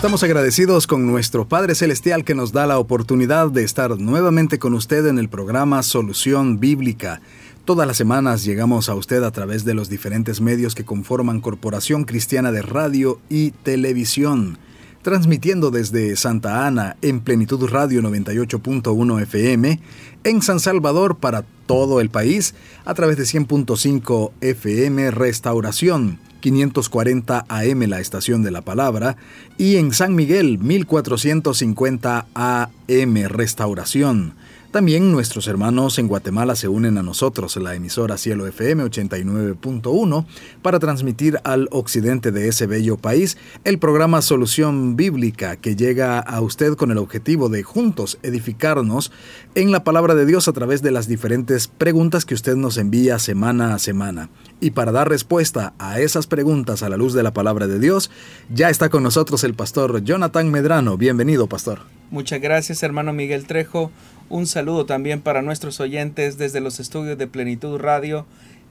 Estamos agradecidos con nuestro Padre Celestial que nos da la oportunidad de estar nuevamente con usted en el programa Solución Bíblica. Todas las semanas llegamos a usted a través de los diferentes medios que conforman Corporación Cristiana de Radio y Televisión, transmitiendo desde Santa Ana en Plenitud Radio 98.1 FM, en San Salvador para todo el país a través de 100.5 FM Restauración 540 AM la estación de la palabra y en San Miguel 1450 AM Restauración. También nuestros hermanos en Guatemala se unen a nosotros, la emisora Cielo FM 89.1, para transmitir al occidente de ese bello país el programa Solución Bíblica que llega a usted con el objetivo de juntos edificarnos en la palabra de Dios a través de las diferentes preguntas que usted nos envía semana a semana. Y para dar respuesta a esas preguntas a la luz de la palabra de Dios, ya está con nosotros el pastor Jonathan Medrano. Bienvenido, pastor. Muchas gracias, hermano Miguel Trejo. Un saludo también para nuestros oyentes desde los estudios de Plenitud Radio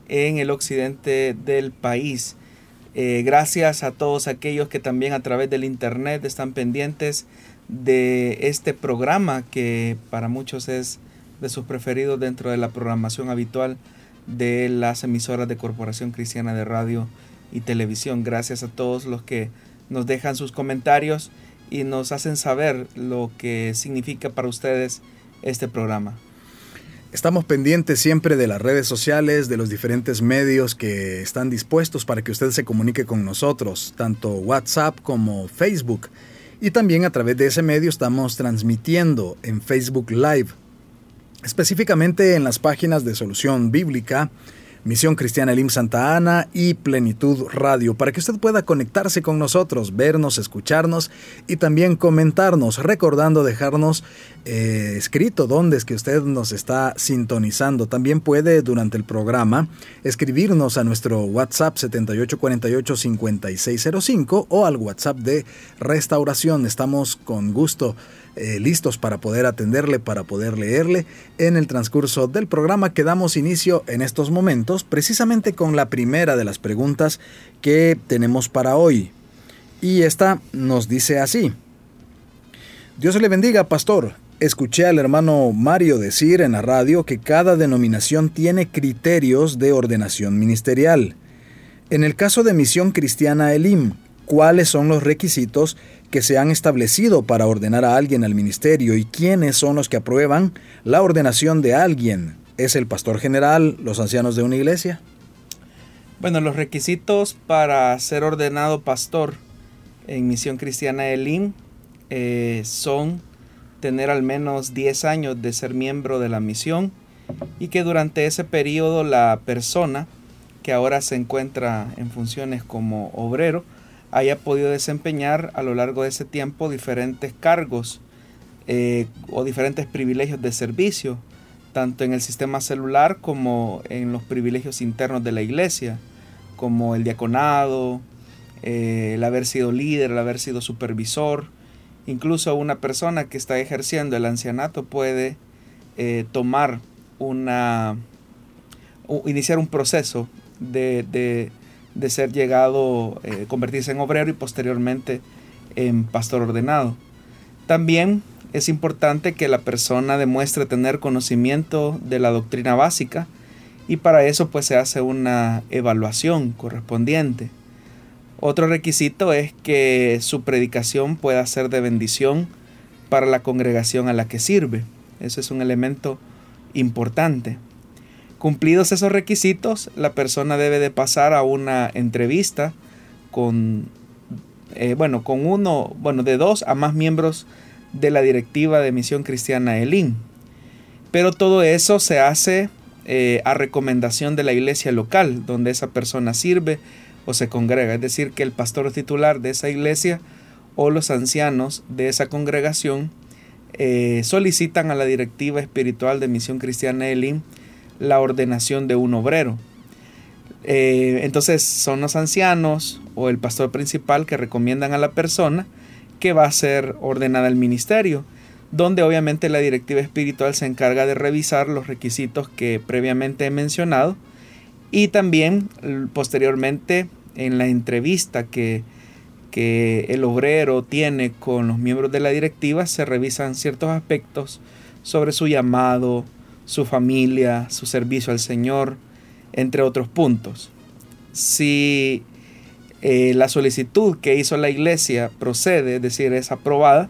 en el occidente del país. Eh, gracias a todos aquellos que también a través del internet están pendientes de este programa que para muchos es de sus preferidos dentro de la programación habitual de las emisoras de Corporación Cristiana de Radio y Televisión. Gracias a todos los que nos dejan sus comentarios y nos hacen saber lo que significa para ustedes este programa. Estamos pendientes siempre de las redes sociales, de los diferentes medios que están dispuestos para que usted se comunique con nosotros, tanto WhatsApp como Facebook. Y también a través de ese medio estamos transmitiendo en Facebook Live, específicamente en las páginas de Solución Bíblica, Misión Cristiana Elim Santa Ana y Plenitud Radio, para que usted pueda conectarse con nosotros, vernos, escucharnos y también comentarnos, recordando dejarnos eh, escrito dónde es que usted nos está sintonizando. También puede durante el programa escribirnos a nuestro WhatsApp 7848-5605 o al WhatsApp de Restauración. Estamos con gusto eh, listos para poder atenderle, para poder leerle. En el transcurso del programa que damos inicio en estos momentos, precisamente con la primera de las preguntas que tenemos para hoy. Y esta nos dice así. Dios le bendiga, pastor. Escuché al hermano Mario decir en la radio que cada denominación tiene criterios de ordenación ministerial. En el caso de Misión Cristiana Elim, ¿cuáles son los requisitos que se han establecido para ordenar a alguien al ministerio y quiénes son los que aprueban la ordenación de alguien? ¿Es el pastor general, los ancianos de una iglesia? Bueno, los requisitos para ser ordenado pastor en Misión Cristiana Elim eh, son tener al menos 10 años de ser miembro de la misión y que durante ese periodo la persona que ahora se encuentra en funciones como obrero haya podido desempeñar a lo largo de ese tiempo diferentes cargos eh, o diferentes privilegios de servicio, tanto en el sistema celular como en los privilegios internos de la iglesia, como el diaconado, eh, el haber sido líder, el haber sido supervisor. Incluso una persona que está ejerciendo el ancianato puede eh, tomar una, iniciar un proceso de, de ser llegado, eh, convertirse en obrero y posteriormente en pastor ordenado. También es importante que la persona demuestre tener conocimiento de la doctrina básica y para eso pues se hace una evaluación correspondiente. Otro requisito es que su predicación pueda ser de bendición para la congregación a la que sirve. Eso es un elemento importante. Cumplidos esos requisitos, la persona debe de pasar a una entrevista con, eh, bueno, con uno, bueno, de dos a más miembros de la directiva de Misión Cristiana Elín. Pero todo eso se hace eh, a recomendación de la iglesia local donde esa persona sirve o se congrega. Es decir, que el pastor titular de esa iglesia o los ancianos de esa congregación eh, solicitan a la directiva espiritual de Misión Cristiana Elim la ordenación de un obrero. Eh, entonces son los ancianos o el pastor principal que recomiendan a la persona que va a ser ordenada al ministerio, donde obviamente la directiva espiritual se encarga de revisar los requisitos que previamente he mencionado y también posteriormente en la entrevista que que el obrero tiene con los miembros de la directiva, se revisan ciertos aspectos sobre su llamado, su familia, su servicio al Señor, entre otros puntos. Si eh, la solicitud que hizo la iglesia procede, es decir, es aprobada,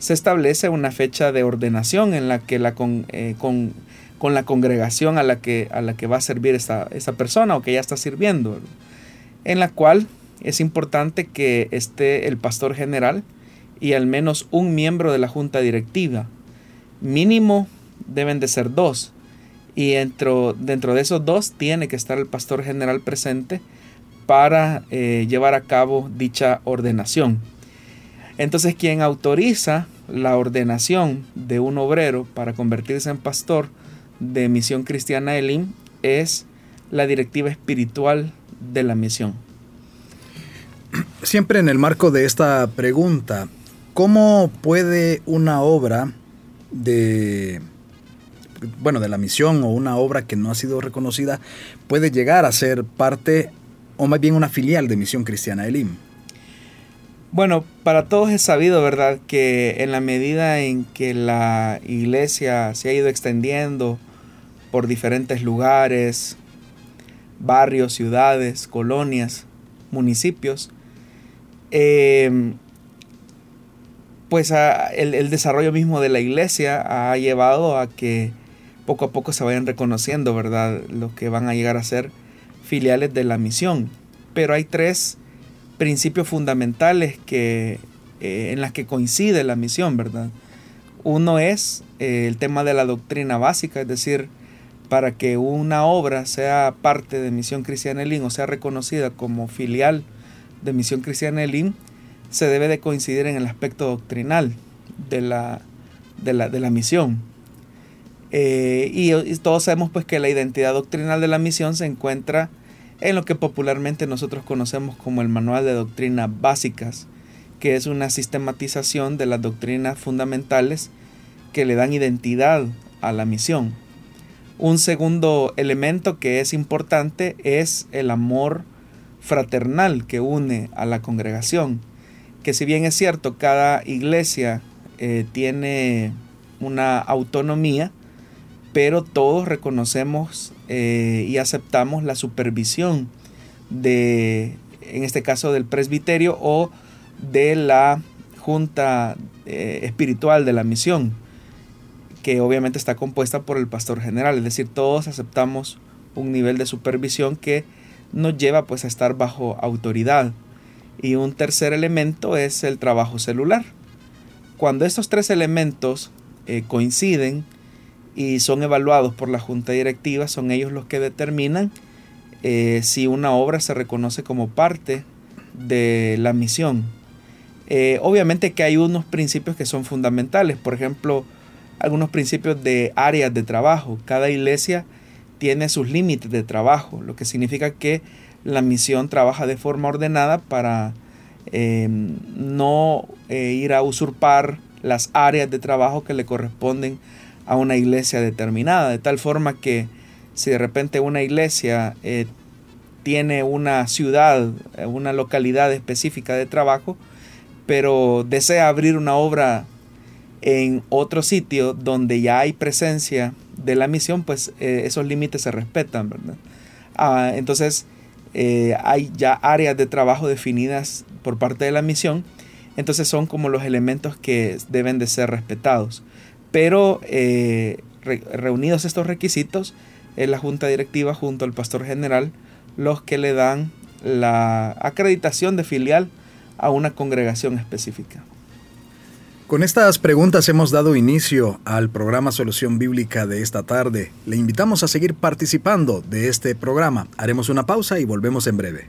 se establece una fecha de ordenación en la que la con, eh, con, la congregación a la que, a la que va a servir esta, esta persona o que ya está sirviendo, en la cual es importante que esté el pastor general y al menos un miembro de la junta directiva. Mínimo deben de ser dos. Y dentro, dentro de esos dos tiene que estar el pastor general presente para eh, llevar a cabo dicha ordenación. Entonces quien autoriza la ordenación de un obrero para convertirse en pastor de Misión Cristiana Elim es la directiva espiritual de la misión. Siempre en el marco de esta pregunta, ¿cómo puede una obra de bueno, de la misión o una obra que no ha sido reconocida puede llegar a ser parte o más bien una filial de Misión Cristiana Elim? Bueno, para todos es sabido, ¿verdad?, que en la medida en que la iglesia se ha ido extendiendo por diferentes lugares, barrios, ciudades, colonias, municipios, eh, pues el, desarrollo mismo de la iglesia ha llevado a que poco a poco se vayan reconociendo, ¿verdad? Lo que van a llegar a ser filiales de la misión. Pero hay tres principios fundamentales que, eh, en las que coincide la misión, ¿verdad? Uno es eh, el tema de la doctrina básica, es decir, para que una obra sea parte de Misión Cristiana Elim o sea reconocida como filial de Misión Cristiana Elim se debe de coincidir en el aspecto doctrinal de la, de la, misión. Eh, y, todos sabemos pues que la identidad doctrinal de la misión se encuentra en lo que popularmente nosotros conocemos como el Manual de Doctrinas Básicas, que es una sistematización de las doctrinas fundamentales que le dan identidad a la misión. Un segundo elemento que es importante es el amor fraternal que une a la congregación. Que si bien es cierto, cada iglesia eh, tiene una autonomía, pero todos reconocemos eh, y aceptamos la supervisión de, en este caso, del presbiterio o de la junta eh, espiritual de la misión, que obviamente está compuesta por el pastor general, es decir, todos aceptamos un nivel de supervisión que nos lleva pues a estar bajo autoridad. Y un tercer elemento es el trabajo celular. Cuando estos tres elementos eh, coinciden y son evaluados por la junta directiva, son ellos los que determinan eh, si una obra se reconoce como parte de la misión. Eh, obviamente que hay unos principios que son fundamentales, por ejemplo, algunos principios de áreas de trabajo. Cada iglesia tiene sus límites de trabajo, lo que significa que la misión trabaja de forma ordenada para em, no eh, ir a usurpar las áreas de trabajo que le corresponden a una iglesia determinada, de tal forma que si de repente una iglesia eh, tiene una ciudad, eh, una localidad específica de trabajo, pero desea abrir una obra en otro sitio donde ya hay presencia de la misión, pues eh, esos límites se respetan, ¿verdad? Ah, entonces, hay ya áreas de trabajo definidas por parte de la misión, entonces son como los elementos que deben de ser respetados. Pero eh, reunidos estos requisitos, es la junta directiva junto al pastor general los que le dan la acreditación de filial a una congregación específica. Con estas preguntas hemos dado inicio al programa Solución Bíblica de esta tarde. Le invitamos a seguir participando de este programa. Haremos una pausa y volvemos en breve.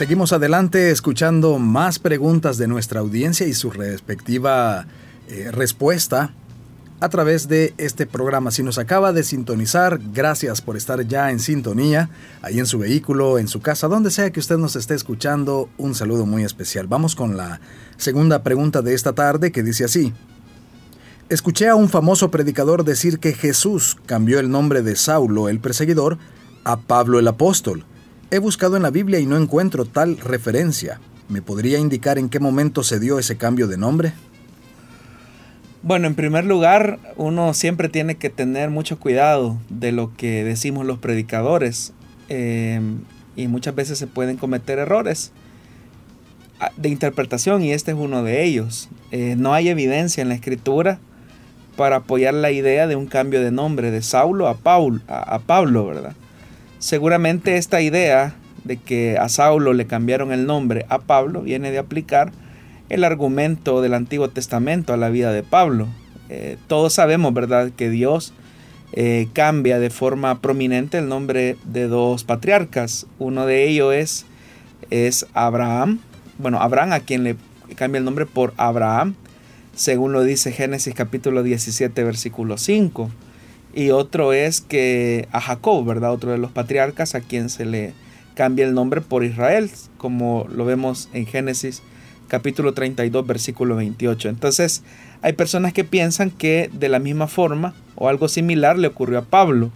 Seguimos adelante escuchando más preguntas de nuestra audiencia y su respectiva eh, respuesta a través de este programa. Si nos acaba de sintonizar, gracias por estar ya en sintonía, ahí en su vehículo, en su casa, donde sea que usted nos esté escuchando, un saludo muy especial. Vamos con la segunda pregunta de esta tarde que dice así. Escuché a un famoso predicador decir que Jesús cambió el nombre de Saulo, el perseguidor, a Pablo el apóstol. He buscado en la Biblia y no encuentro tal referencia. ¿Me podría indicar en qué momento se dio ese cambio de nombre? Bueno, en primer lugar, uno siempre tiene que tener mucho cuidado de lo que decimos los predicadores em, y muchas veces se pueden cometer errores ah, de interpretación y este es uno de ellos. Eh, no hay evidencia en la escritura para apoyar la idea de un cambio de nombre de Saulo a, Paul, a Pablo, ¿verdad? Seguramente esta idea de que a Saulo le cambiaron el nombre a Pablo viene de aplicar el argumento del Antiguo Testamento a la vida de Pablo. Eh, todos sabemos, ¿verdad?, que Dios eh, cambia de forma prominente el nombre de dos patriarcas. Uno de ellos es, es Abraham. Bueno, Abraham a quien le cambia el nombre por Abraham, según lo dice Génesis capítulo 17, versículo 5. Y otro es que a Jacob, ¿verdad? Otro de los patriarcas a quien se le cambia el nombre por Israel, como lo vemos en Génesis capítulo 32, versículo 28. Entonces, hay personas que piensan que de la misma forma o algo similar le ocurrió a Pablo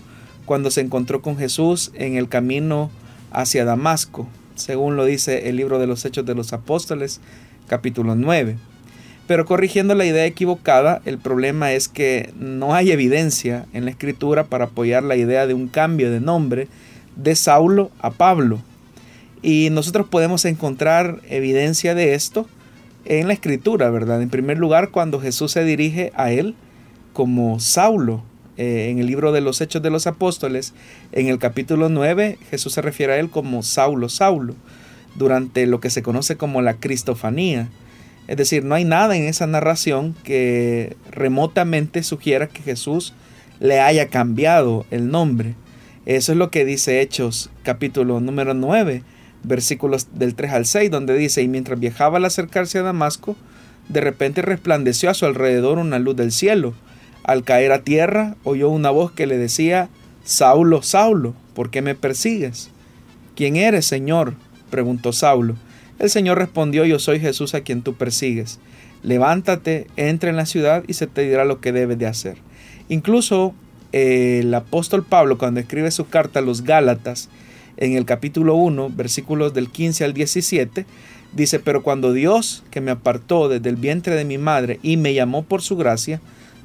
cuando se encontró con Jesús en el camino hacia Damasco, según lo dice el libro de los Hechos de los Apóstoles, capítulo 9. Pero corrigiendo la idea equivocada, el problema es que no hay evidencia en la escritura para apoyar la idea de un cambio de nombre de Saulo a Pablo. Y nosotros podemos encontrar evidencia de esto en la escritura, ¿verdad? En primer lugar, cuando Jesús se dirige a él como Saulo. Eh, en el libro de los Hechos de los Apóstoles, en el capítulo 9, Jesús se refiere a él como Saulo, Saulo, durante lo que se conoce como la Cristofanía. Es decir, no hay nada en esa narración que remotamente sugiera que Jesús le haya cambiado el nombre. Eso es lo que dice Hechos capítulo número 9, versículos del 3 al 6, donde dice, y mientras viajaba al acercarse a Damasco, de repente resplandeció a su alrededor una luz del cielo. Al caer a tierra, oyó una voz que le decía, Saulo, Saulo, ¿por qué me persigues? ¿Quién eres, Señor? preguntó Saulo. El Señor respondió, yo soy Jesús a quien tú persigues. Levántate, entra en la ciudad y se te dirá lo que debes de hacer. Incluso eh, el apóstol Pablo, cuando escribe su carta a los Gálatas, en el capítulo 1, versículos del 15 al 17, dice, pero cuando Dios, que me apartó desde el vientre de mi madre y me llamó por su gracia,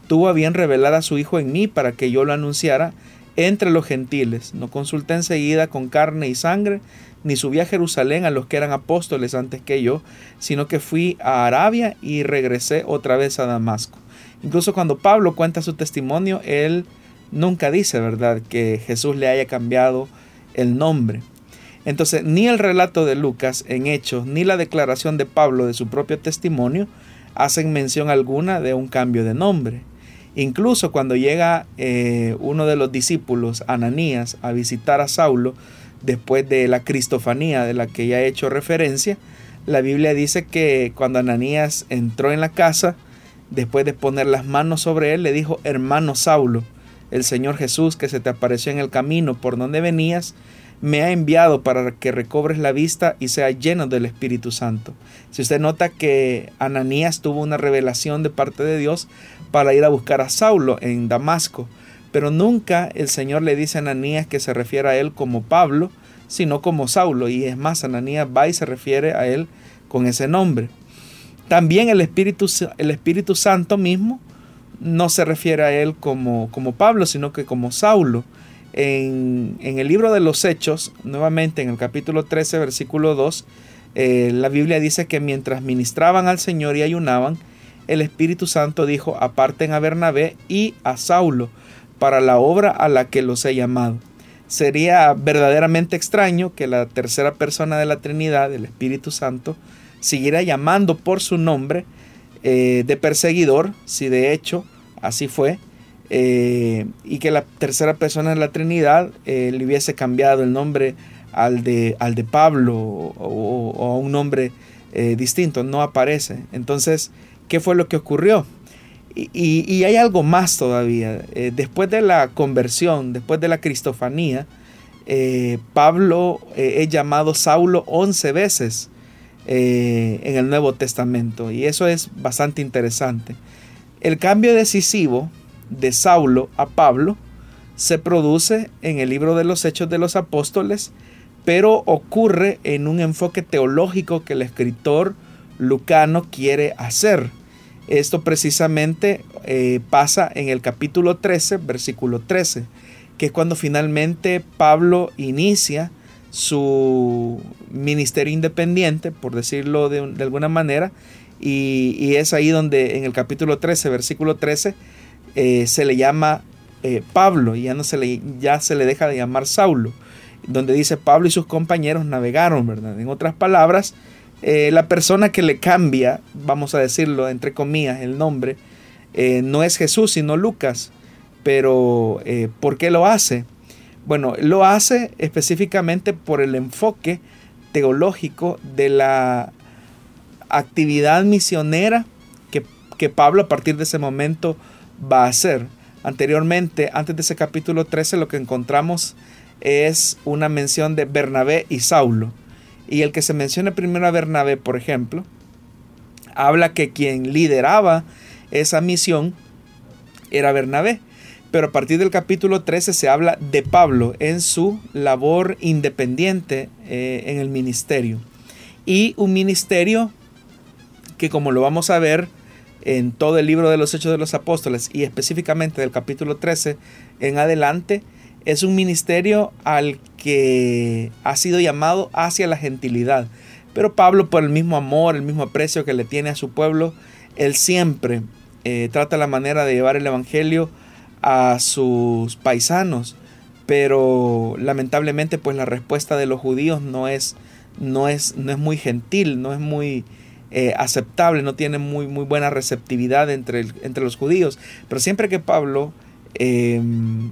tuvo a bien revelar a su Hijo en mí para que yo lo anunciara entre los gentiles. No consulté enseguida con carne y sangre, ni subí a Jerusalén a los que eran apóstoles antes que yo, sino que fui a Arabia y regresé otra vez a Damasco. Incluso cuando Pablo cuenta su testimonio, él nunca dice, ¿verdad?, que Jesús le haya cambiado el nombre. Entonces, ni el relato de Lucas en Hechos, ni la declaración de Pablo de su propio testimonio hacen mención alguna de un cambio de nombre. Incluso cuando llega eh, uno de los discípulos, Ananías, a visitar a Saulo, después de la cristofanía de la que ya he hecho referencia, la Biblia dice que cuando Ananías entró en la casa, después de poner las manos sobre él, le dijo, hermano Saulo, el Señor Jesús que se te apareció en el camino por donde venías, me ha enviado para que recobres la vista y sea lleno del Espíritu Santo. Si usted nota que Ananías tuvo una revelación de parte de Dios para ir a buscar a Saulo en Damasco, pero nunca el Señor le dice a Ananías que se refiere a él como Pablo, sino como Saulo, y es más, Ananías va y se refiere a él con ese nombre. También el Espíritu, el Espíritu Santo mismo no se refiere a él como, como Pablo, sino que como Saulo. En, el libro de los Hechos, nuevamente en el capítulo 13, versículo 2, Eh, la Biblia dice que mientras ministraban al Señor y ayunaban, el Espíritu Santo dijo, aparten a Bernabé y a Saulo para la obra a la que los he llamado. Sería verdaderamente extraño que la tercera persona de la Trinidad, el Espíritu Santo, siguiera llamando por su nombre eh, de perseguidor, si de hecho así fue, eh, y que la tercera persona de la Trinidad eh, le hubiese cambiado el nombre al de, al de Pablo o, a un nombre distinto, no aparece. Entonces, ¿qué fue lo que ocurrió? Y, hay algo más todavía. después de la conversión, después de la cristofanía, Pablo es llamado Saulo once veces eh, en el Nuevo Testamento. Y eso es bastante interesante. El cambio decisivo de Saulo a Pablo se produce en el libro de los Hechos de los Apóstoles, pero ocurre en un enfoque teológico que el escritor lucano quiere hacer. Esto precisamente eh, pasa en el capítulo 13, versículo 13, que es cuando finalmente Pablo inicia su ministerio independiente, por decirlo de, alguna manera, y, es ahí donde en el capítulo 13, versículo 13, eh, se le llama eh, Pablo, y ya, no se le, ya se le deja de llamar Saulo, donde dice Pablo y sus compañeros navegaron, ¿verdad? En otras palabras, eh, la persona que le cambia, vamos a decirlo entre comillas, el nombre, no es Jesús, sino Lucas. Pero, ¿por qué lo hace? Bueno, lo hace específicamente por el enfoque teológico de la actividad misionera que, que, Pablo a partir de ese momento va a hacer. Anteriormente, antes de ese capítulo 13, lo que encontramos es una mención de Bernabé y Saulo. Y el que se menciona primero a Bernabé, por ejemplo, habla que quien lideraba esa misión era Bernabé. Pero a partir del capítulo 13 se habla de Pablo en su labor independiente eh, en el ministerio. Y un ministerio que como lo vamos a ver en todo el libro de los Hechos de los Apóstoles y específicamente del capítulo 13 en adelante, es un ministerio al que ha sido llamado hacia la gentilidad. Pero Pablo, por el mismo amor, el mismo aprecio que le tiene a su pueblo, él siempre eh, trata la manera de llevar el Evangelio a sus paisanos, pero lamentablemente pues la respuesta de los judíos no es, no es, no es muy gentil, no es muy eh, aceptable, no tiene muy, muy buena receptividad entre, entre los judíos. Pero siempre que Pablo em,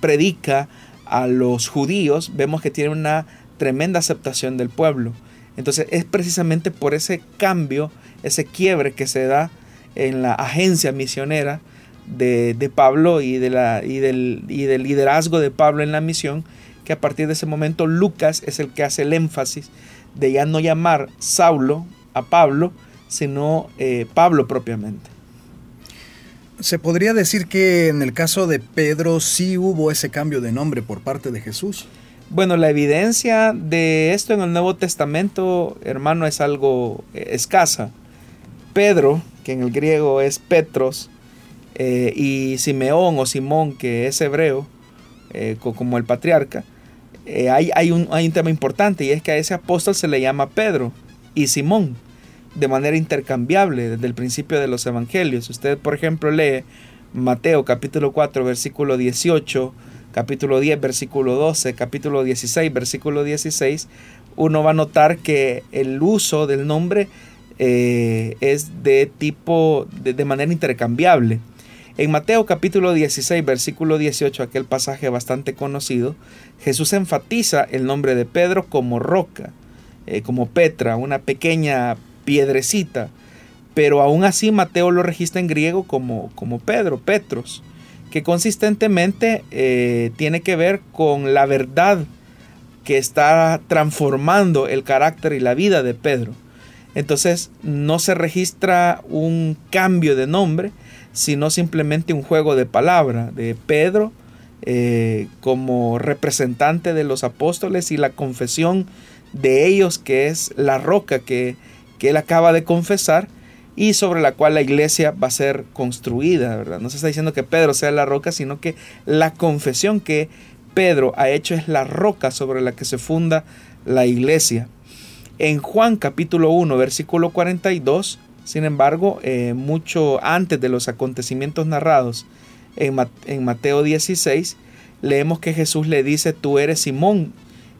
predica a los judíos, vemos que tiene una tremenda aceptación del pueblo. Entonces es precisamente por ese cambio, ese quiebre que se da en la agencia misionera, de, Pablo y, de la, y, del, y del liderazgo de Pablo en la misión, que a partir de ese momento Lucas es el que hace el énfasis de ya no llamar Saulo a Pablo, sino eh, Pablo propiamente. Se podría decir que en el caso de Pedro sí hubo ese cambio de nombre por parte de Jesús. Bueno, la evidencia de esto en el Nuevo Testamento, hermano, es algo eh, escasa. Pedro, que en el griego es Petros, eh, y Simeón o Simón, que es hebreo, eh, como el patriarca, hay un tema importante y es que a ese apóstol se le llama Pedro y Simón de manera intercambiable desde el principio de los evangelios. Usted, por ejemplo, lee Mateo capítulo 4, versículo 18, capítulo 10, versículo 12, capítulo 16, versículo 16, uno va a notar que el uso del nombre es de tipo, de manera intercambiable. En Mateo capítulo 16, versículo 18, aquel pasaje bastante conocido, Jesús enfatiza el nombre de Pedro como roca, eh, como Petra, una pequeña piedrecita, pero aún así Mateo lo registra en griego como, como Pedro, Petros, que consistentemente eh, tiene que ver con la verdad que está transformando el carácter y la vida de Pedro. Entonces no se registra un cambio de nombre, sino simplemente un juego de palabra de Pedro eh, como representante de los apóstoles y la confesión de ellos que es la roca que, que él acaba de confesar y sobre la cual la iglesia va a ser construida, ¿verdad? No se está diciendo que Pedro sea la roca, sino que la confesión que Pedro ha hecho es la roca sobre la que se funda la iglesia. En Juan capítulo 1, versículo 42, sin embargo, eh, mucho antes de los acontecimientos narrados en, Mateo 16, leemos que Jesús le dice, tú eres Simón,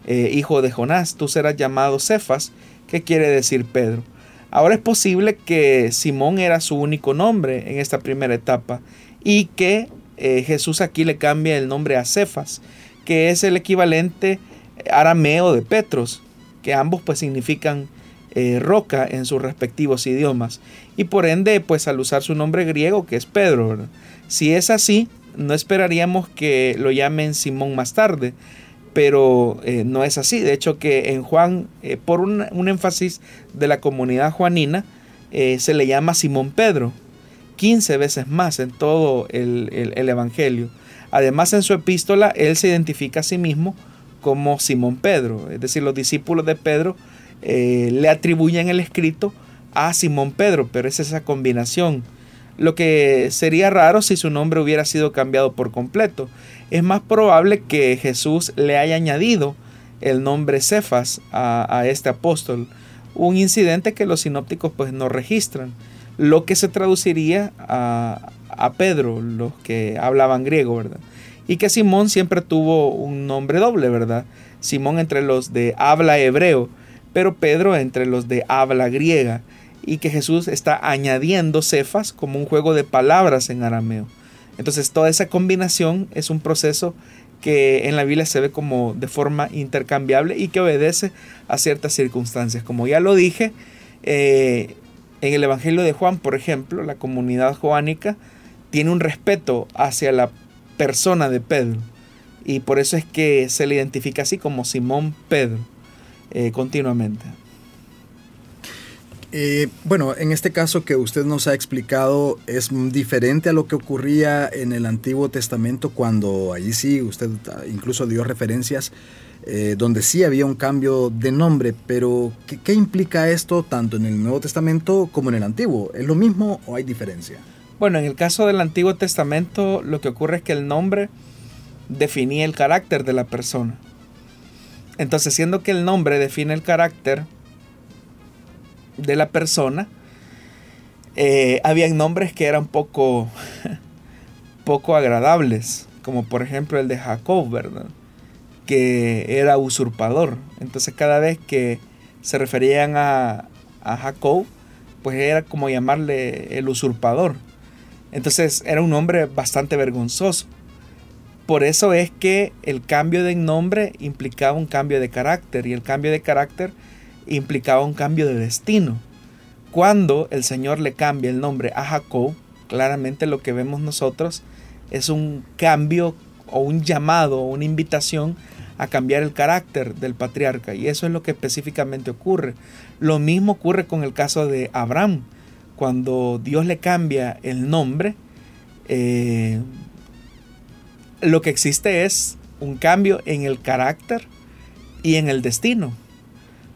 eh, hijo de Jonás, tú serás llamado Cefas, que quiere decir Pedro. Ahora es posible que Simón era su único nombre en esta primera etapa y que eh, Jesús aquí le cambia el nombre a Cefas, que es el equivalente arameo de Petros, que ambos pues significan eh, roca en sus respectivos idiomas. Y por ende, pues al usar su nombre griego, que es Pedro, si es así, no esperaríamos que lo llamen Simón más tarde, pero eh, no es así. De hecho, que en Juan, eh, por un, énfasis de la comunidad juanina, se le llama Simón Pedro, 15 veces más en todo el, el Evangelio. Además, en su epístola, él se identifica a sí mismo como Simón Pedro, es decir, los discípulos de Pedro eh, le atribuyen el escrito a Simón Pedro, pero es esa combinación. Lo que sería raro si su nombre hubiera sido cambiado por completo. Es más probable que Jesús le haya añadido el nombre Cefas a, este apóstol, un incidente que los sinópticos pues no registran, lo que se traduciría a, a Pedro, los que hablaban griego, ¿verdad? Y que Simón siempre tuvo un nombre doble, ¿verdad? Simón entre los de habla hebreo pero Pedro entre los de habla griega, y que Jesús está añadiendo cefas como un juego de palabras en arameo. Entonces toda esa combinación es un proceso que en la Biblia se ve como de forma intercambiable y que obedece a ciertas circunstancias. Como ya lo dije, eh, en el Evangelio de Juan, por ejemplo, la comunidad joánica tiene un respeto hacia la persona de Pedro y por eso es que se le identifica así como Simón Pedro. Eh, continuamente. Eh, bueno, en este caso que usted nos ha explicado es diferente a lo que ocurría en el Antiguo Testamento cuando allí sí usted incluso dio referencias eh, donde sí había un cambio de nombre, pero ¿qué, ¿qué, implica esto tanto en el Nuevo Testamento como en el Antiguo? ¿Es lo mismo o hay diferencia? Bueno, en el caso del Antiguo Testamento lo que ocurre es que el nombre definía el carácter de la persona. Entonces, siendo que el nombre define el carácter de la persona, eh, habían nombres que eran poco, poco agradables, como por ejemplo el de Jacob, ¿verdad? Que era usurpador. Entonces, cada vez que se referían a, a Jacob, pues era como llamarle el usurpador. Entonces, era un nombre bastante vergonzoso. Por eso es que el cambio de nombre implicaba un cambio de carácter y el cambio de carácter implicaba un cambio de destino. Cuando el Señor le cambia el nombre a Jacob, claramente lo que vemos nosotros es un cambio o un llamado o una invitación a cambiar el carácter del patriarca. Y eso es lo que específicamente ocurre. Lo mismo ocurre con el caso de Abraham. Cuando Dios le cambia el nombre, eh, lo que existe es un cambio en el carácter y en el destino.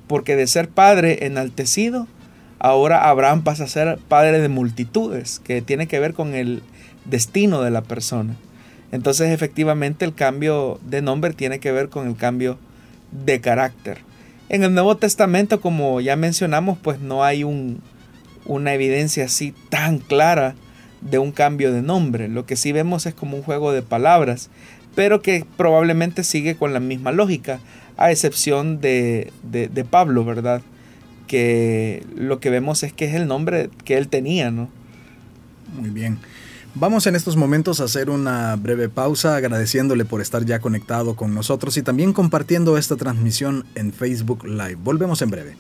Porque de ser padre enaltecido, ahora Abraham pasa a ser padre de multitudes, que tiene que ver con el destino de la persona. Entonces efectivamente el cambio de nombre tiene que ver con el cambio de carácter. En el Nuevo Testamento, como ya mencionamos, pues no hay un, una evidencia así tan clara de un cambio de nombre. Lo que sí vemos es como un juego de palabras, pero que probablemente sigue con la misma lógica, a excepción de, de, Pablo, ¿verdad? Que lo que vemos es que es el nombre que él tenía, ¿no? Muy bien. Vamos en estos momentos a hacer una breve pausa agradeciéndole por estar ya conectado con nosotros y también compartiendo esta transmisión en Facebook Live. Volvemos en breve.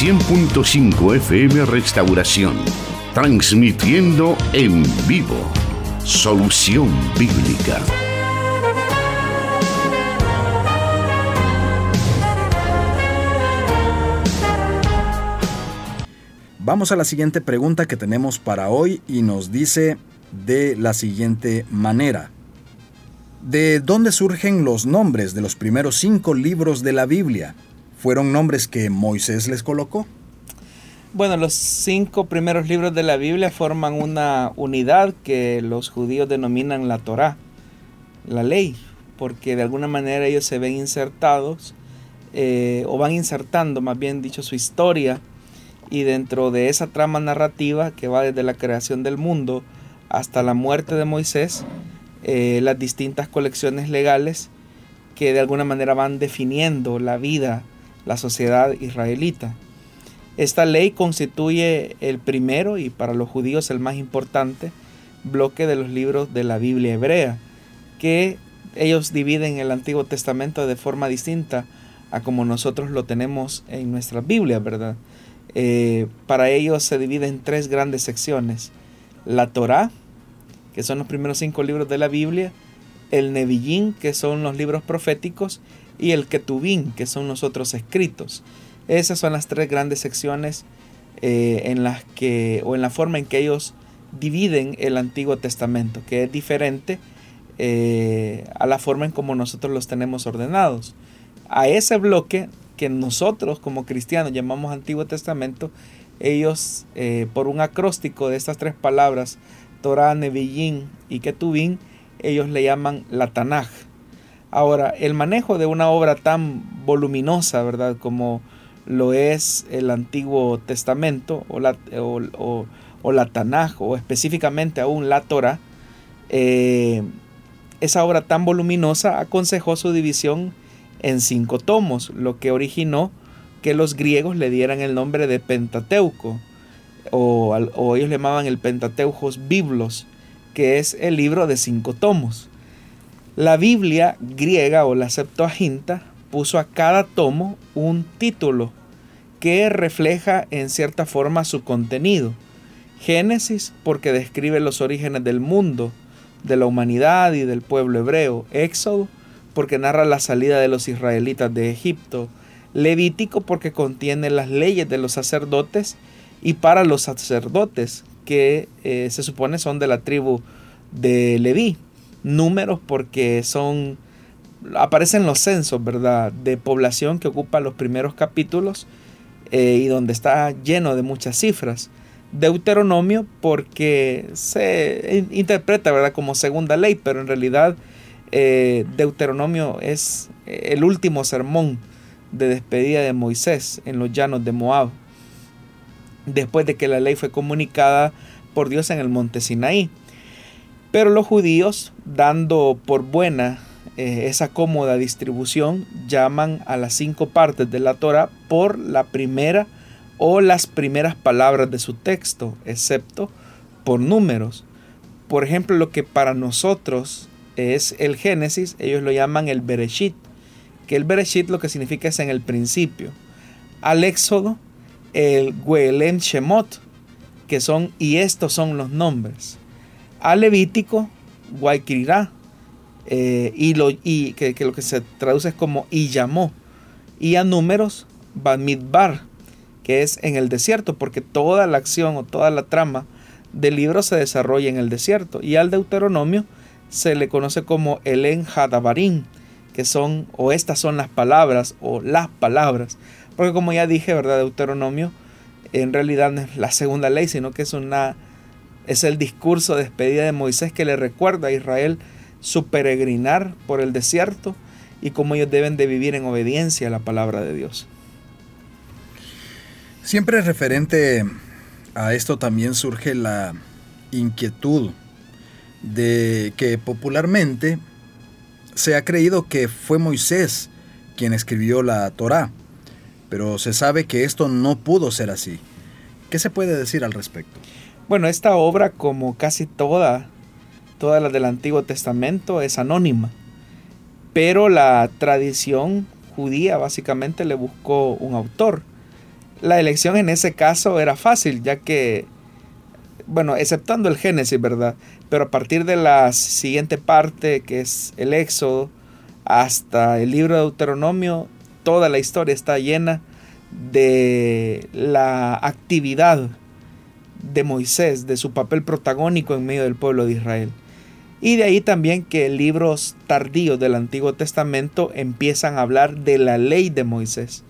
100.5 FM Restauración, transmitiendo en vivo. Solución Bíblica. Vamos a la siguiente pregunta que tenemos para hoy y nos dice de la siguiente manera. ¿De dónde surgen los nombres de los primeros cinco libros de la Biblia? fueron nombres que Moisés les colocó? Bueno, los cinco primeros libros de la Biblia forman una unidad que los judíos denominan la Torá, la ley, porque de alguna manera ellos se ven insertados eh, o van insertando, más bien dicho, su historia y dentro de esa trama narrativa que va desde la creación del mundo hasta la muerte de Moisés, eh, las distintas colecciones legales que de alguna manera van definiendo la vida, la sociedad israelita. Esta ley constituye el primero y para los judíos el más importante bloque de los libros de la Biblia hebrea, que ellos dividen el Antiguo Testamento de forma distinta a como nosotros lo tenemos en nuestras Biblias, ¿verdad? Eh, para ellos se divide en tres grandes secciones. La Torá, que son los primeros cinco libros de la Biblia, el Nebillín, que son los libros proféticos, y el Ketubín, que son los otros escritos. Esas son las tres grandes secciones eh, en las que, o en la forma en que ellos dividen el Antiguo Testamento, que es diferente eh, a la forma en como nosotros los tenemos ordenados. A ese bloque que nosotros como cristianos llamamos Antiguo Testamento, ellos eh, por un acróstico de estas tres palabras, Torah, Nebillín y Ketubín, ellos le llaman la Tanaj. Ahora, el manejo de una obra tan voluminosa, ¿verdad? Como lo es el Antiguo Testamento o la, o, la Tanaj, o específicamente aún la Torah, eh, esa obra tan voluminosa aconsejó su división en cinco tomos, lo que originó que los griegos le dieran el nombre de Pentateuco, o, ellos le llamaban el Pentateucos Biblos, que es el libro de cinco tomos. La Biblia griega o la Septuaginta puso a cada tomo un título que refleja en cierta forma su contenido. Génesis porque describe los orígenes del mundo, de la humanidad y del pueblo hebreo. Éxodo porque narra la salida de los israelitas de Egipto. Levítico porque contiene las leyes de los sacerdotes y para los sacerdotes que eh, se supone son de la tribu de Leví. Números porque son aparecen los censos, ¿verdad? De población que ocupa los primeros capítulos eh, y donde está lleno de muchas cifras. Deuteronomio porque se interpreta, ¿verdad? Como segunda ley, pero en realidad eh, Deuteronomio es el último sermón de despedida de Moisés en los llanos de Moab, después de que la ley fue comunicada por Dios en el monte Sinaí. Pero los judíos, dando por buena eh, esa cómoda distribución, llaman a las cinco partes de la Torah por la primera o las primeras palabras de su texto, excepto por números. Por ejemplo, lo que para nosotros es el Génesis, ellos lo llaman el Bereshit, que el Bereshit lo que significa es en el principio. Al Éxodo, el Guelem Shemot, que son, y estos son los nombres. Al Levítico, Guayquirá, eh, y, lo, y que, lo que se traduce es como y llamó. Y a números, Bamidbar, que es en el desierto, porque toda la acción o toda la trama del libro se desarrolla en el desierto. Y al Deuteronomio, se le conoce como el Hadabarim, que son o estas son las palabras o las palabras, porque como ya dije, ¿verdad? Deuteronomio en realidad no es la segunda ley, sino que es una es el discurso de despedida de Moisés que le recuerda a Israel su peregrinar por el desierto y cómo ellos deben de vivir en obediencia a la palabra de Dios. Siempre referente a esto también surge la inquietud de que popularmente se ha creído que fue Moisés quien escribió la Torá, pero se sabe que esto no pudo ser así. ¿Qué se puede decir al respecto? Bueno, esta obra, como casi toda, toda la del Antiguo Testamento, es anónima, pero la tradición judía básicamente le buscó un autor. La elección en ese caso era fácil, ya que, bueno, exceptando el Génesis, ¿verdad? Pero a partir de la siguiente parte, que es el Éxodo, hasta el libro de Deuteronomio, toda la historia está llena de la actividad de Moisés, de su papel protagónico en medio del pueblo de Israel. Y de ahí también que libros tardíos del Antiguo Testamento empiezan a hablar de la ley de Moisés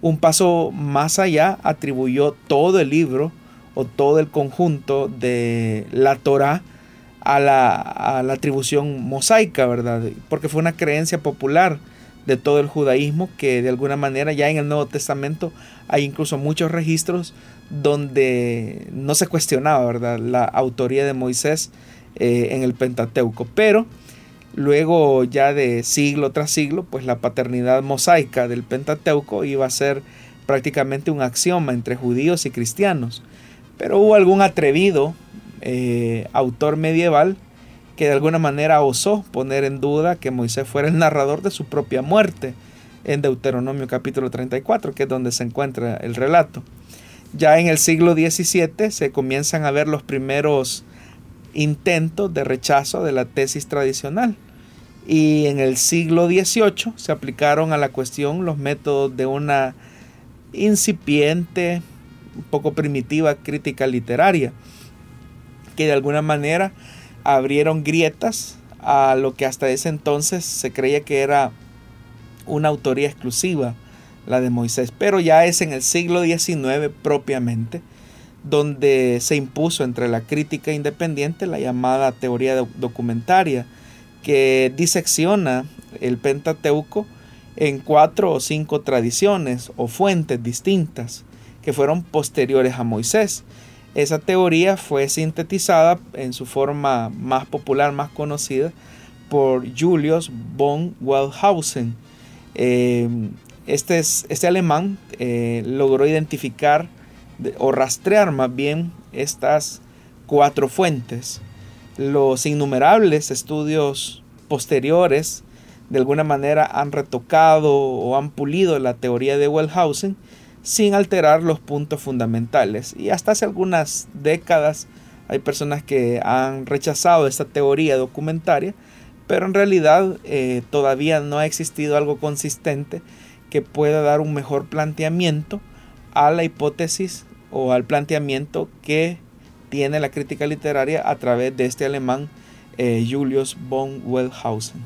Un paso más allá atribuyó todo el libro o todo el conjunto de la Torah a la, a la atribución mosaica, ¿verdad? Porque fue una creencia popular de todo el judaísmo que de alguna manera ya en el Nuevo Testamento hay incluso muchos registros donde no se cuestionaba, ¿verdad? La autoría de Moisés eh, en el Pentateuco. Pero luego ya de siglo tras siglo, pues la paternidad mosaica del Pentateuco iba a ser prácticamente un axioma entre judíos y cristianos. Pero hubo algún atrevido eh, autor medieval que de alguna manera osó poner en duda que Moisés fuera el narrador de su propia muerte en Deuteronomio capítulo 34, que es donde se encuentra el relato. Ya en el siglo XVII se comienzan a ver los primeros intentos de rechazo de la tesis tradicional. Y en el siglo XVIII se aplicaron a la cuestión los métodos de una incipiente, un poco primitiva crítica literaria, que de alguna manera abrieron grietas a lo que hasta ese entonces se creía que era una autoría exclusiva, la de Moisés. Pero ya es en el siglo XIX propiamente donde se impuso entre la crítica independiente la llamada teoría documentaria, que disecciona el Pentateuco en cuatro o cinco tradiciones o fuentes distintas que fueron posteriores a Moisés. Esa teoría fue sintetizada en su forma más popular, más conocida, por Julius von Wellhausen. Eh, este, este, alemán eh, logró identificar o rastrear más bien estas cuatro fuentes. Los innumerables estudios posteriores de alguna manera han retocado o han pulido la teoría de Wellhausen sin alterar los puntos fundamentales. Y hasta hace algunas décadas hay personas que han rechazado esta teoría documentaria, pero en realidad eh, todavía no ha existido algo consistente que pueda dar un mejor planteamiento a la hipótesis o al planteamiento que tiene la crítica literaria a través de este alemán eh, Julius von Wellhausen.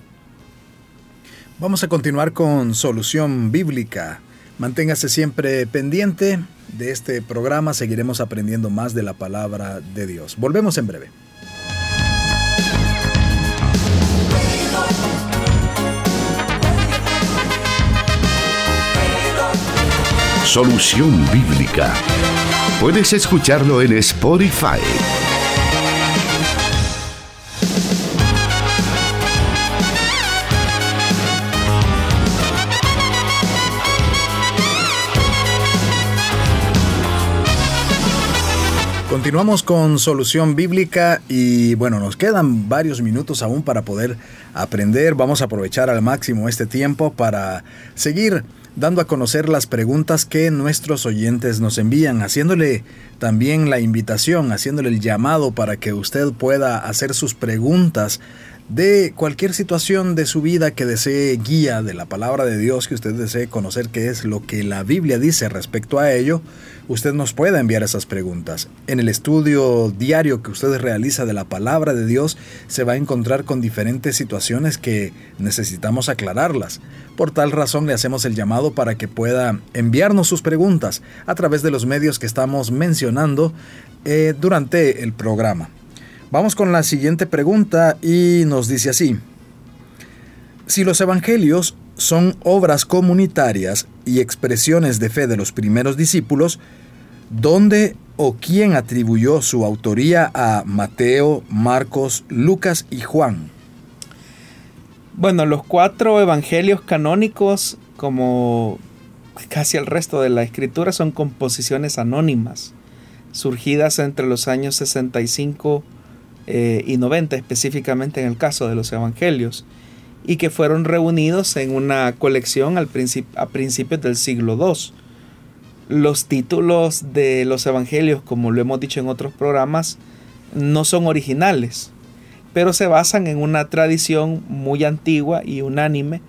Vamos a continuar con Solución Bíblica. Manténgase siempre pendiente de este programa, seguiremos aprendiendo más de la palabra de Dios. Volvemos en breve. Solución Bíblica. Puedes escucharlo en Spotify. Continuamos con Solución Bíblica y bueno, nos quedan varios minutos aún para poder aprender. Vamos a aprovechar al máximo este tiempo para seguir dando a conocer las preguntas que nuestros oyentes nos envían, haciéndole también la invitación, haciéndole el llamado para que usted pueda hacer sus preguntas de cualquier situación de su vida que desee guía de la palabra de Dios, que usted desee conocer qué es lo que la Biblia dice respecto a ello, usted nos puede enviar esas preguntas. En el estudio diario que usted realiza de la palabra de Dios, se va a encontrar con diferentes situaciones que necesitamos aclararlas. Por tal razón le hacemos el llamado para que pueda enviarnos sus preguntas a través de los medios que estamos mencionando eh, durante el programa. Vamos con la siguiente pregunta y nos dice así. Si los evangelios son obras comunitarias y expresiones de fe de los primeros discípulos, ¿dónde o quién atribuyó su autoría a Mateo, Marcos, Lucas y Juan? Bueno, los cuatro evangelios canónicos, como casi el resto de la escritura, son composiciones anónimas, surgidas entre los años 65 eh, y 90 específicamente en el caso de los evangelios y que fueron reunidos en una colección al a principios del siglo II. Los títulos de los evangelios, como lo hemos dicho en otros programas, no son originales, pero se basan en una tradición muy antigua y unánime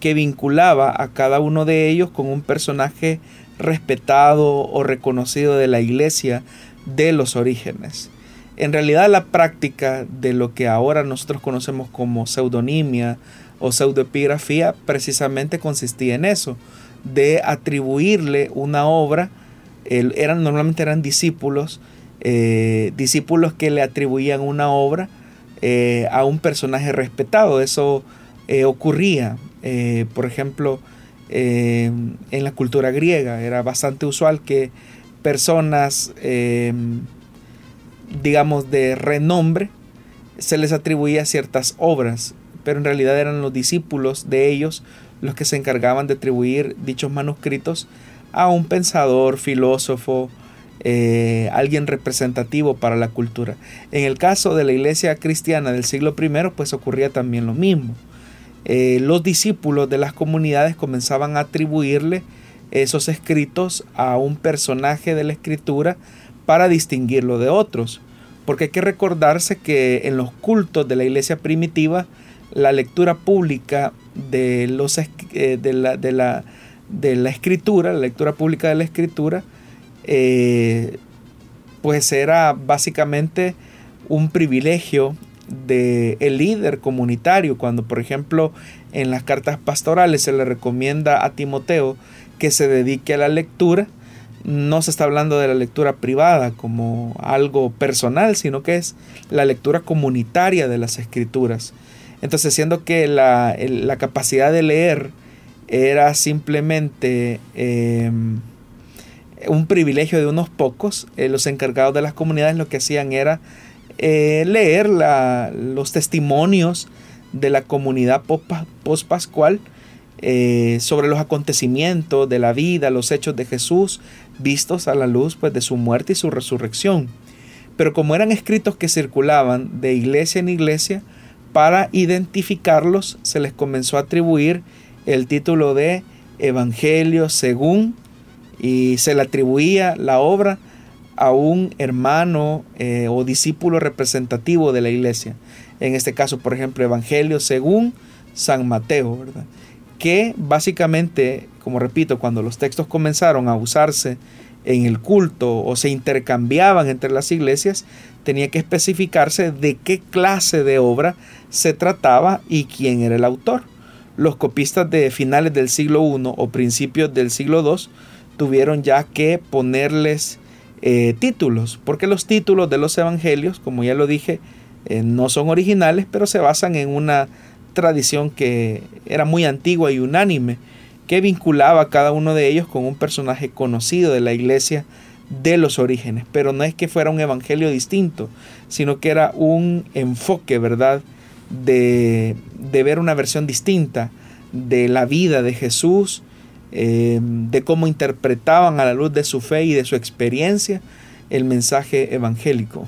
que vinculaba a cada uno de ellos con un personaje respetado o reconocido de la iglesia de los orígenes. En realidad la práctica de lo que ahora nosotros conocemos como pseudonimia o pseudoepigrafía precisamente consistía en eso, de atribuirle una obra, eran, normalmente eran discípulos, eh, discípulos que le atribuían una obra eh, a un personaje respetado. Eso eh, ocurría, por ejemplo, en la cultura griega. Era bastante usual que personas, digamos, de renombre, se les atribuía ciertas obras, pero en realidad eran los discípulos de ellos los que se encargaban de atribuir dichos manuscritos a un pensador, filósofo, eh, alguien representativo para la cultura. En el caso de la iglesia cristiana del siglo I, pues ocurría también lo mismo. Eh, los discípulos de las comunidades comenzaban a atribuirle esos escritos a un personaje de la escritura para distinguirlo de otros. Porque hay que recordarse que en los cultos de la iglesia primitiva, la lectura pública de, los, eh, de, la, de, la, de, la, escritura, la lectura pública de la escritura, eh, pues era básicamente un privilegio del el líder comunitario, cuando por ejemplo en las cartas pastorales se le recomienda a Timoteo que se dedique a la lectura, no se está hablando de la lectura privada como algo personal, sino que es la lectura comunitaria de las escrituras. Entonces, siendo que la, capacidad de leer era simplemente em, un privilegio de unos pocos, eh, los encargados de las comunidades lo que hacían era eh, leer los testimonios de la comunidad post-pascual eh, sobre los acontecimientos de la vida, los hechos de Jesús, vistos a la luz pues, de su muerte y su resurrección. Pero como eran escritos que circulaban de iglesia en iglesia, para identificarlos se les comenzó a atribuir el título de Evangelio según y se le atribuía la obra a un hermano eh, o discípulo representativo de la iglesia. En este caso, por ejemplo, Evangelio según San Mateo, ¿verdad? Que básicamente, como repito, cuando los textos comenzaron a usarse en el culto o se intercambiaban entre las iglesias, tenía que especificarse de qué clase de obra se trataba y quién era el autor. Los copistas de finales del siglo I o principios del siglo II tuvieron ya que ponerles eh, títulos, porque los títulos de los evangelios, como ya lo dije, eh, no son originales, pero se basan en una tradición que era muy antigua y unánime, que vinculaba a cada uno de ellos con un personaje conocido de la iglesia de los orígenes. Pero no es que fuera un evangelio distinto, sino que era un enfoque, ¿verdad? de, ver una versión distinta de la vida de Jesús, eh, de cómo interpretaban a la luz de su fe y de su experiencia el mensaje evangélico.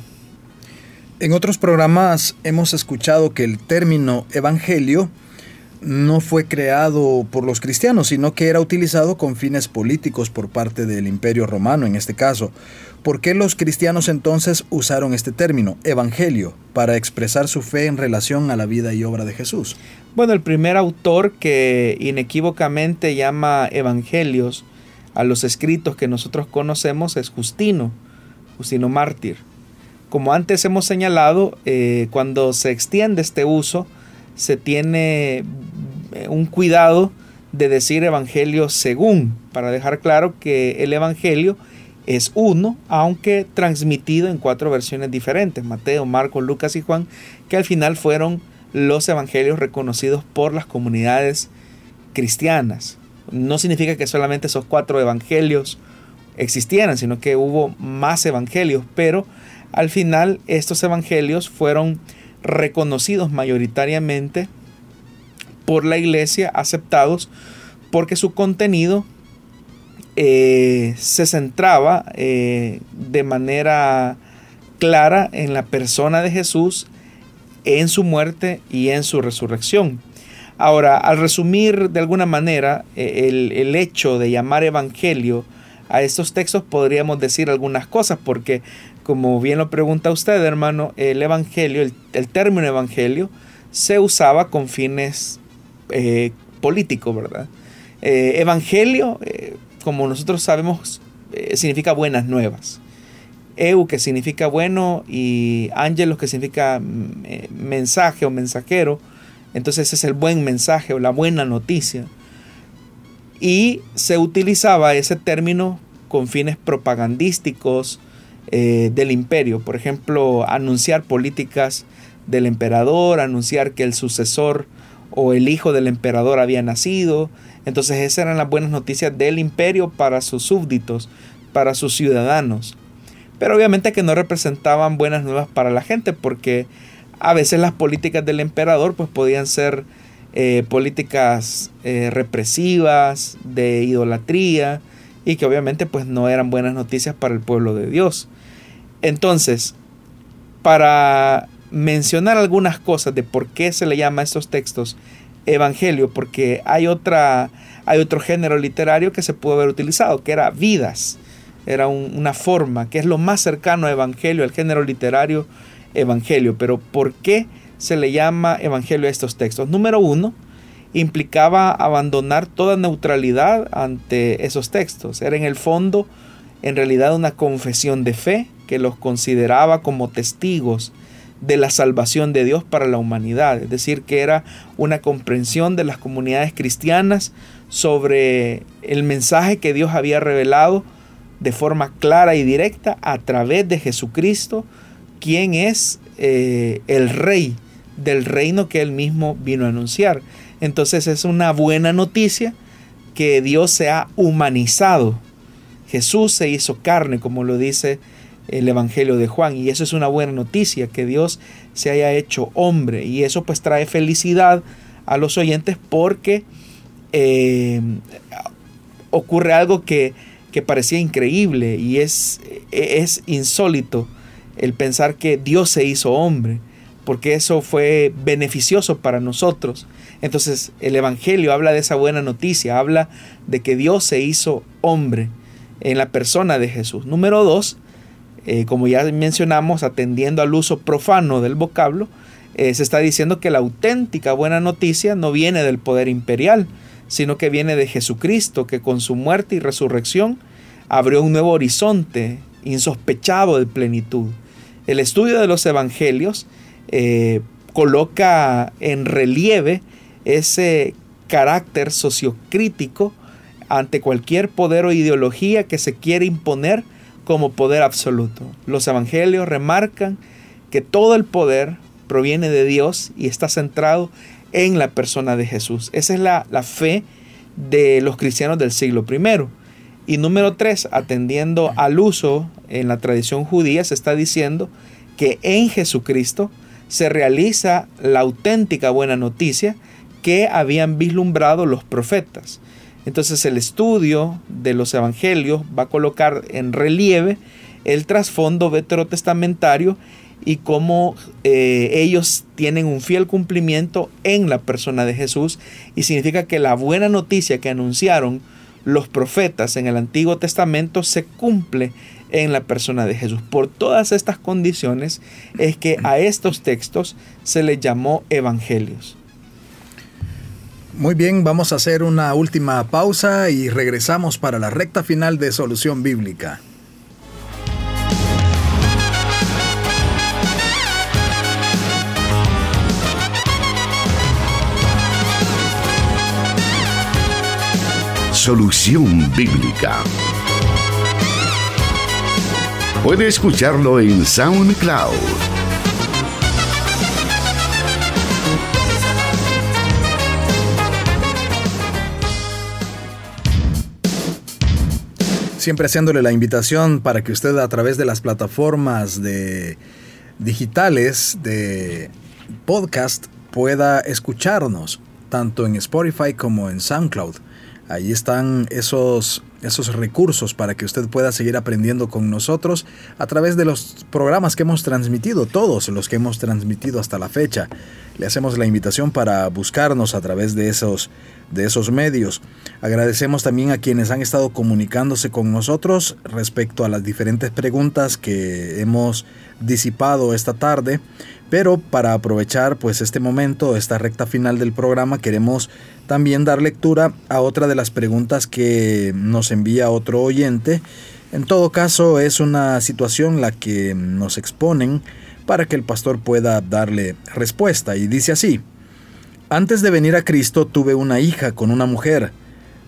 En otros programas hemos escuchado que el término evangelio no fue creado por los cristianos, sino que era utilizado con fines políticos por parte del imperio romano en este caso. ¿Por qué los cristianos entonces usaron este término, evangelio, para expresar su fe en relación a la vida y obra de Jesús? Bueno, el primer autor que inequívocamente llama evangelios a los escritos que nosotros conocemos es Justino, Justino mártir. Como antes hemos señalado, eh, cuando se extiende este uso, se tiene eh, un cuidado de decir evangelio según, para dejar claro que el evangelio es uno, aunque transmitido en cuatro versiones diferentes, Mateo, Marcos, Lucas y Juan, que al final fueron los evangelios reconocidos por las comunidades cristianas. No significa que solamente esos cuatro evangelios existieran, sino que hubo más evangelios, pero al final estos evangelios fueron reconocidos mayoritariamente por la iglesia, aceptados, porque su contenido eh, se centraba eh, de manera clara en la persona de Jesús, en su muerte y en su resurrección. Ahora, al resumir de alguna manera eh, el, el hecho de llamar evangelio a estos textos, podríamos decir algunas cosas, porque como bien lo pregunta usted, hermano, el evangelio, el, término evangelio, se usaba con fines eh, políticos, ¿verdad? Eh, evangelio, eh, como nosotros sabemos, significa buenas nuevas. Eu, que significa bueno, y ángelos, que significa mm, mensaje o mensajero. Entonces ese es el buen mensaje o la buena noticia. y se utilizaba ese término con fines propagandísticos eh, del imperio. Por ejemplo, anunciar políticas del emperador, anunciar que el sucesor o el hijo del emperador había nacido. Entonces esas eran las buenas noticias del imperio para sus súbditos, para sus ciudadanos. Pero obviamente que no representaban buenas nuevas para la gente porque a veces las políticas del emperador pues podían ser eh, políticas eh, represivas, de idolatría, y que obviamente pues no eran buenas noticias para el pueblo de Dios. Entonces, para mencionar algunas cosas de por qué se le llama a estos textos evangelio, porque hay, otra, hay otro género literario que se pudo haber utilizado, que era vidas, era una forma, que es lo más cercano a evangelio, el género literario evangelio, pero ¿por qué? se le llama evangelio a estos textos. Número uno, implicaba abandonar toda neutralidad ante esos textos. Era en el fondo, en realidad, una confesión de fe que los consideraba como testigos de la salvación de Dios para la humanidad. Es decir, que era una comprensión de las comunidades cristianas sobre el mensaje que Dios había revelado de forma clara y directa a través de Jesucristo, quien es eh, el Rey del reino que él mismo vino a anunciar. Entonces es una buena noticia que Dios se ha humanizado. Jesús se hizo carne, como lo dice el Evangelio de Juan. Y eso es una buena noticia, que Dios se haya hecho hombre. Y eso pues trae felicidad a los oyentes porque eh, ocurre algo que, que, parecía increíble y es, es insólito el pensar que Dios se hizo hombre porque eso fue beneficioso para nosotros. Entonces el Evangelio habla de esa buena noticia, habla de que Dios se hizo hombre en la persona de Jesús. Número dos, eh, como ya mencionamos, atendiendo al uso profano del vocablo, eh, se está diciendo que la auténtica buena noticia no viene del poder imperial, sino que viene de Jesucristo, que con su muerte y resurrección abrió un nuevo horizonte insospechado de plenitud. El estudio de los evangelios eh, coloca en relieve ese carácter sociocrítico ante cualquier poder o ideología que se quiere imponer como poder absoluto. Los evangelios remarcan que todo el poder proviene de Dios y está centrado en la persona de Jesús. Esa es la, la fe de los cristianos del siglo I. Y número tres, atendiendo al uso en la tradición judía, se está diciendo que en Jesucristo se realiza la auténtica buena noticia que habían vislumbrado los profetas. Entonces el estudio de los evangelios va a colocar en relieve el trasfondo veterotestamentario y cómo eh, ellos tienen un fiel cumplimiento en la persona de Jesús y significa que la buena noticia que anunciaron los profetas en el Antiguo Testamento se cumple en la persona de Jesús. Por todas estas condiciones es que a estos textos se les llamó evangelios. Muy bien, vamos a hacer una última pausa y regresamos para la recta final de Solución Bíblica. Solución Bíblica Puede escucharlo en SoundCloud. Siempre haciéndole la invitación para que usted a través de las plataformas de digitales de podcast pueda escucharnos tanto en Spotify como en SoundCloud. Ahí están esos esos recursos para que usted pueda seguir aprendiendo con nosotros a través de los programas que hemos transmitido, todos los que hemos transmitido hasta la fecha. Le hacemos la invitación para buscarnos a través de esos, de esos medios. Agradecemos también a quienes han estado comunicándose con nosotros respecto a las diferentes preguntas que hemos disipado esta tarde. Pero para aprovechar pues este momento, esta recta final del programa, queremos también dar lectura a otra de las preguntas que nos envía otro oyente. En todo caso, es una situación la que nos exponen para que el pastor pueda darle respuesta. Y dice así, antes de venir a Cristo tuve una hija con una mujer,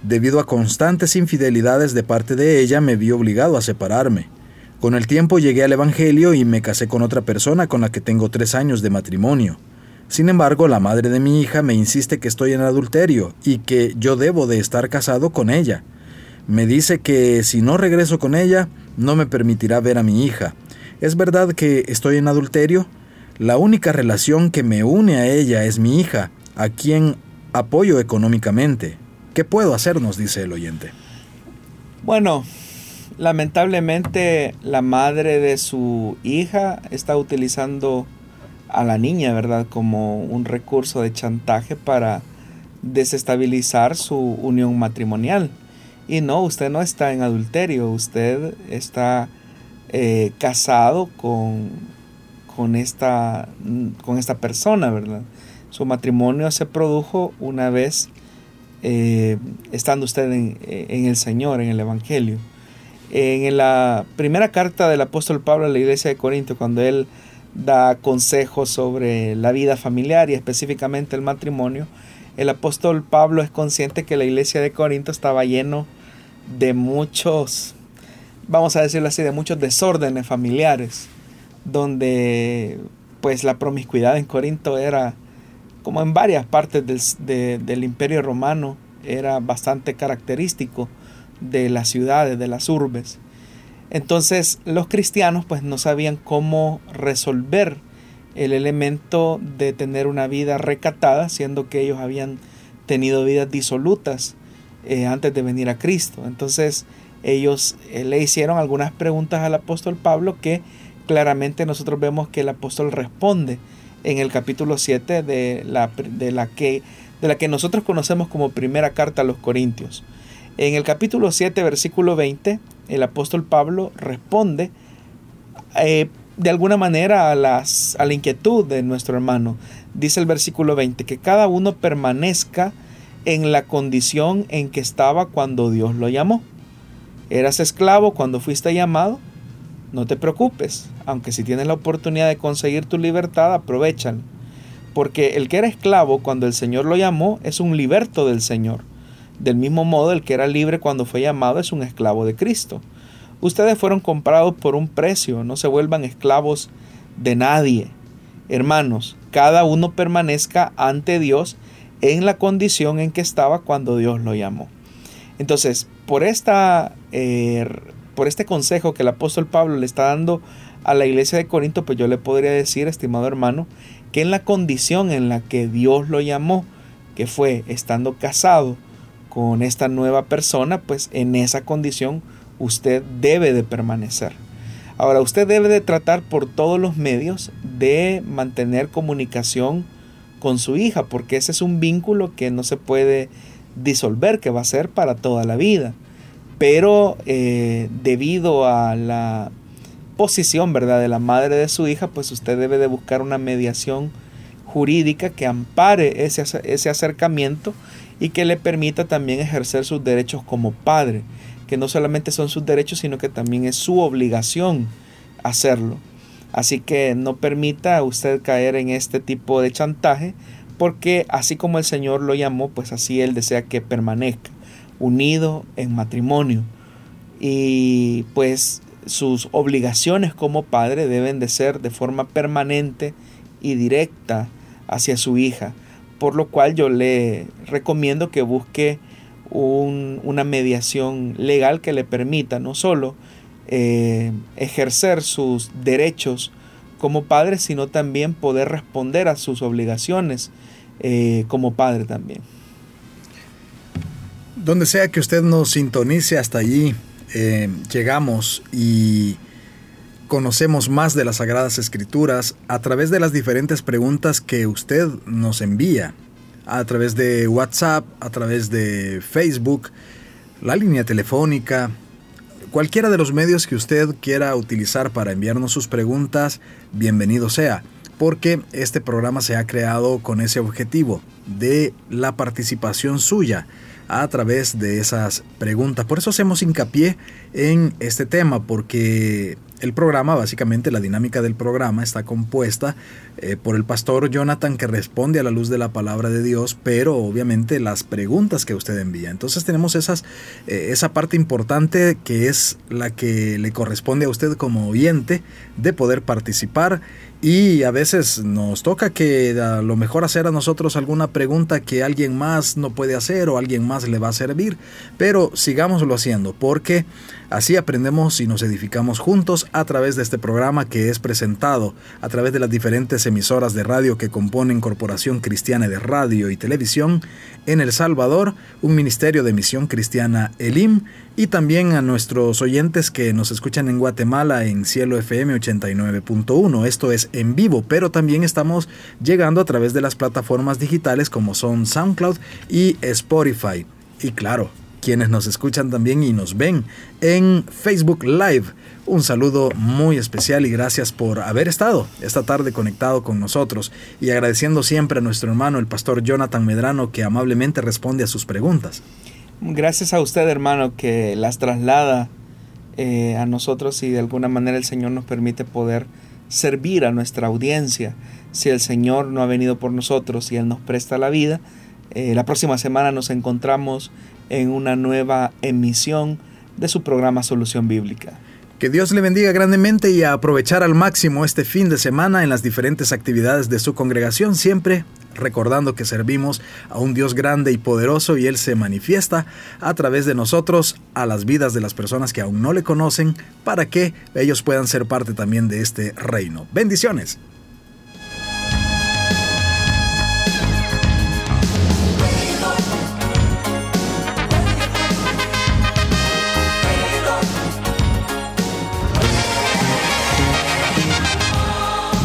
Debido a constantes infidelidades de parte de ella, me vi obligado a separarme. Con el tiempo llegué al Evangelio y me casé con otra persona con la que tengo tres años de matrimonio. Sin embargo, la madre de mi hija me insiste que estoy en adulterio y que yo debo de estar casado con ella. Me dice que si no regreso con ella, no me permitirá ver a mi hija. ¿Es verdad que estoy en adulterio? La única relación que me une a ella es mi hija, a quien apoyo económicamente. ¿Qué puedo hacer? nos dice el oyente. Bueno, lamentablemente la madre de su hija está utilizando a la niña, ¿verdad? Como un recurso de chantaje para desestabilizar su unión matrimonial. Y no, usted no está en adulterio, usted está eh, casado con, con, esta, con esta persona, ¿verdad? Su matrimonio se produjo una vez eh, estando usted en, en, el Señor, en el Evangelio. En la primera carta del apóstol Pablo a la iglesia de Corinto, cuando él da consejos sobre la vida familiar y específicamente el matrimonio, el apóstol Pablo es consciente que la iglesia de Corinto estaba lleno de muchos, vamos a decirlo así, de muchos desórdenes familiares, donde pues la promiscuidad en Corinto era como en varias partes del, del imperio romano, era bastante característico de las ciudades, de las urbes. Entonces los cristianos pues no sabían cómo resolver el elemento de tener una vida recatada, siendo que ellos habían tenido vidas disolutas eh, antes de venir a Cristo. Entonces ellos eh, le hicieron algunas preguntas al apóstol Pablo que claramente nosotros vemos que el apóstol responde en el capítulo 7 de la, de la, que, de la que nosotros conocemos como primera carta a los Corintios. En el capítulo 7, versículo 20, el apóstol Pablo responde eh, de alguna manera a, las, a la inquietud de nuestro hermano. Dice el versículo 20, que cada uno permanezca en la condición en que estaba cuando Dios lo llamó. ¿Eras esclavo cuando fuiste llamado? No te preocupes, aunque si tienes la oportunidad de conseguir tu libertad, aprovechan. Porque el que era esclavo cuando el Señor lo llamó es un liberto del Señor. Del mismo modo, el que era libre cuando fue llamado es un esclavo de Cristo. Ustedes fueron comprados por un precio, no se vuelvan esclavos de nadie. Hermanos, cada uno permanezca ante Dios en la condición en que estaba cuando Dios lo llamó. Entonces, por, esta, eh, por este consejo que el apóstol Pablo le está dando a la iglesia de Corinto, pues yo le podría decir, estimado hermano, que en la condición en la que Dios lo llamó, que fue estando casado, con esta nueva persona, pues en esa condición usted debe de permanecer. Ahora, usted debe de tratar por todos los medios de mantener comunicación con su hija, porque ese es un vínculo que no se puede disolver, que va a ser para toda la vida. Pero eh, debido a la posición, ¿verdad?, de la madre de su hija, pues usted debe de buscar una mediación jurídica que ampare ese, ese acercamiento y que le permita también ejercer sus derechos como padre, que no solamente son sus derechos, sino que también es su obligación hacerlo. Así que no permita usted caer en este tipo de chantaje, porque así como el Señor lo llamó, pues así Él desea que permanezca unido en matrimonio. Y pues sus obligaciones como padre deben de ser de forma permanente y directa hacia su hija por lo cual yo le recomiendo que busque una mediación legal que le permita no solo eh, ejercer sus derechos como padre, sino también poder responder a sus obligaciones eh, como padre también. Donde sea que usted nos sintonice hasta allí, eh, llegamos y conocemos más de las Sagradas Escrituras a través de las diferentes preguntas que usted nos envía, a través de WhatsApp, a través de Facebook, la línea telefónica, cualquiera de los medios que usted quiera utilizar para enviarnos sus preguntas, bienvenido sea, porque este programa se ha creado con ese objetivo de la participación suya a través de esas preguntas. Por eso hacemos hincapié en este tema, porque el programa, básicamente la dinámica del programa está compuesta eh, por el pastor Jonathan que responde a la luz de la palabra de Dios, pero obviamente las preguntas que usted envía. Entonces tenemos esas, eh, esa parte importante que es la que le corresponde a usted como oyente de poder participar y a veces nos toca que a lo mejor hacer a nosotros alguna pregunta que alguien más no puede hacer o alguien más le va a servir, pero sigámoslo haciendo porque así aprendemos y nos edificamos juntos a través de este programa que es presentado a través de las diferentes emisoras de radio que componen Corporación Cristiana de Radio y Televisión en El Salvador, un ministerio de misión cristiana Elim y también a nuestros oyentes que nos escuchan en Guatemala en Cielo FM 89.1. Esto es en vivo, pero también estamos llegando a través de las plataformas digitales como son SoundCloud y Spotify. Y claro, quienes nos escuchan también y nos ven en Facebook Live. Un saludo muy especial y gracias por haber estado esta tarde conectado con nosotros y agradeciendo siempre a nuestro hermano el pastor Jonathan Medrano que amablemente responde a sus preguntas. Gracias a usted hermano que las traslada eh, a nosotros y de alguna manera el Señor nos permite poder servir a nuestra audiencia. Si el Señor no ha venido por nosotros y Él nos presta la vida, eh, la próxima semana nos encontramos en una nueva emisión de su programa Solución Bíblica. Que Dios le bendiga grandemente y aprovechar al máximo este fin de semana en las diferentes actividades de su congregación, siempre recordando que servimos a un Dios grande y poderoso y Él se manifiesta a través de nosotros a las vidas de las personas que aún no le conocen para que ellos puedan ser parte también de este reino. Bendiciones.